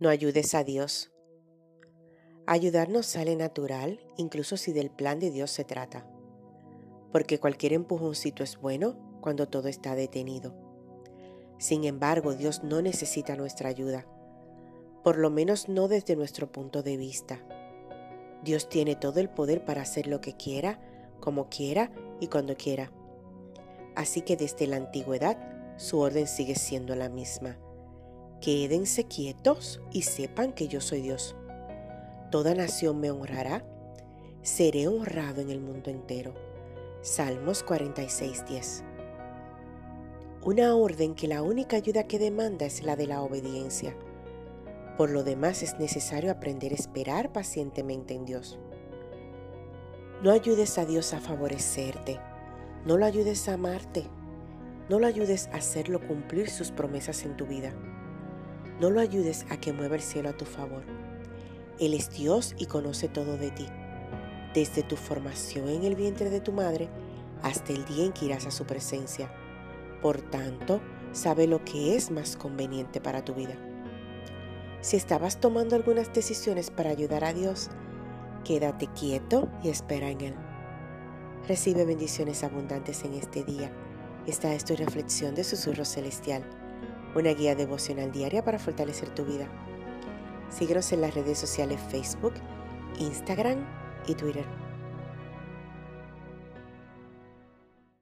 No ayudes a Dios. Ayudarnos sale natural, incluso si del plan de Dios se trata. Porque cualquier empujoncito es bueno cuando todo está detenido. Sin embargo, Dios no necesita nuestra ayuda, por lo menos no desde nuestro punto de vista. Dios tiene todo el poder para hacer lo que quiera, como quiera y cuando quiera. Así que desde la antigüedad su orden sigue siendo la misma. Quédense quietos y sepan que yo soy Dios. Toda nación me honrará. Seré honrado en el mundo entero. Salmos 46:10. Una orden que la única ayuda que demanda es la de la obediencia. Por lo demás es necesario aprender a esperar pacientemente en Dios. No ayudes a Dios a favorecerte. No lo ayudes a amarte. No lo ayudes a hacerlo cumplir sus promesas en tu vida. No lo ayudes a que mueva el cielo a tu favor. Él es Dios y conoce todo de ti, desde tu formación en el vientre de tu madre hasta el día en que irás a su presencia. Por tanto, sabe lo que es más conveniente para tu vida. Si estabas tomando algunas decisiones para ayudar a Dios, quédate quieto y espera en Él. Recibe bendiciones abundantes en este día. Esta es tu reflexión de Susurro Celestial, una guía devocional diaria para fortalecer tu vida. Síguenos en las redes sociales Facebook, Instagram y Twitter.